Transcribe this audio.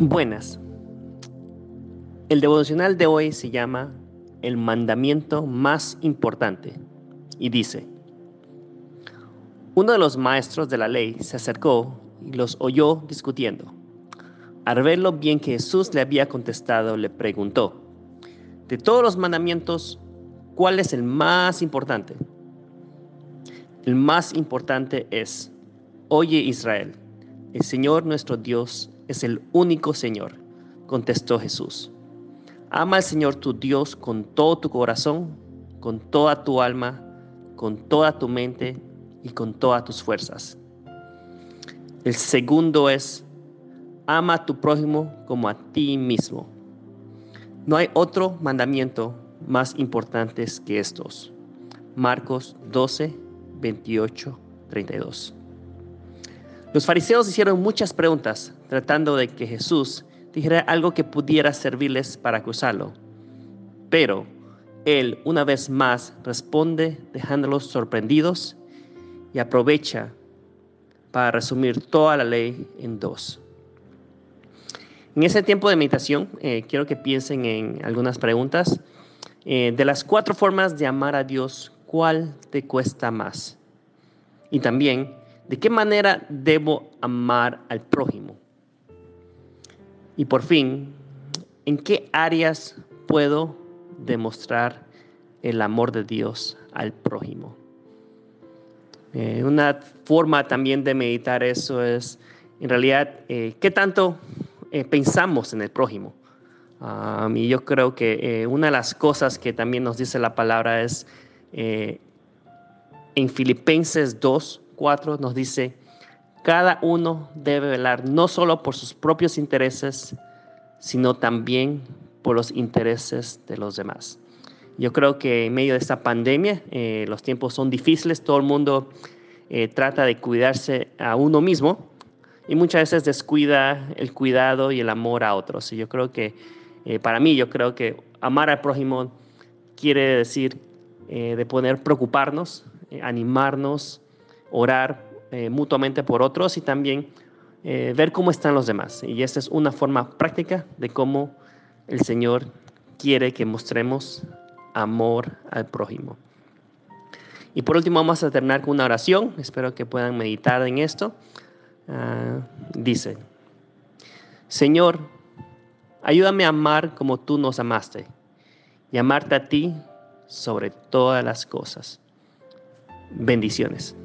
Buenas. El devocional de hoy se llama El mandamiento más importante y dice, uno de los maestros de la ley se acercó y los oyó discutiendo. Al ver lo bien que Jesús le había contestado, le preguntó, de todos los mandamientos, ¿cuál es el más importante? El más importante es, oye Israel, el Señor nuestro Dios es el único Señor, contestó Jesús. Ama al Señor tu Dios con todo tu corazón, con toda tu alma, con toda tu mente y con todas tus fuerzas. El segundo es, ama a tu prójimo como a ti mismo. No hay otro mandamiento más importante que estos. Marcos 12, 28, 32. Los fariseos hicieron muchas preguntas tratando de que Jesús dijera algo que pudiera servirles para acusarlo. Pero él una vez más responde dejándolos sorprendidos y aprovecha para resumir toda la ley en dos. En ese tiempo de meditación eh, quiero que piensen en algunas preguntas. Eh, de las cuatro formas de amar a Dios, ¿cuál te cuesta más? Y también, ¿De qué manera debo amar al prójimo? Y por fin, ¿en qué áreas puedo demostrar el amor de Dios al prójimo? Eh, una forma también de meditar eso es, en realidad, eh, ¿qué tanto eh, pensamos en el prójimo? y yo creo que una de las cosas que también nos dice la palabra es en Filipenses 2, 4 nos dice, cada uno debe velar no solo por sus propios intereses, sino también por los intereses de los demás. Yo creo que en medio de esta pandemia eh, los tiempos son difíciles, todo el mundo eh, trata de cuidarse a uno mismo y muchas veces descuida el cuidado y el amor a otros. Y yo creo que, eh, para mí, yo creo que amar al prójimo quiere decir de poder preocuparnos, animarnos, orar eh, mutuamente por otros y también eh, ver cómo están los demás. Y esta es una forma práctica de cómo el Señor quiere que mostremos amor al prójimo. Y por último vamos a terminar con una oración. Espero que puedan meditar en esto. Ah, dice, Señor, ayúdame a amar como tú nos amaste y amarte a ti sobre todas las cosas. Bendiciones.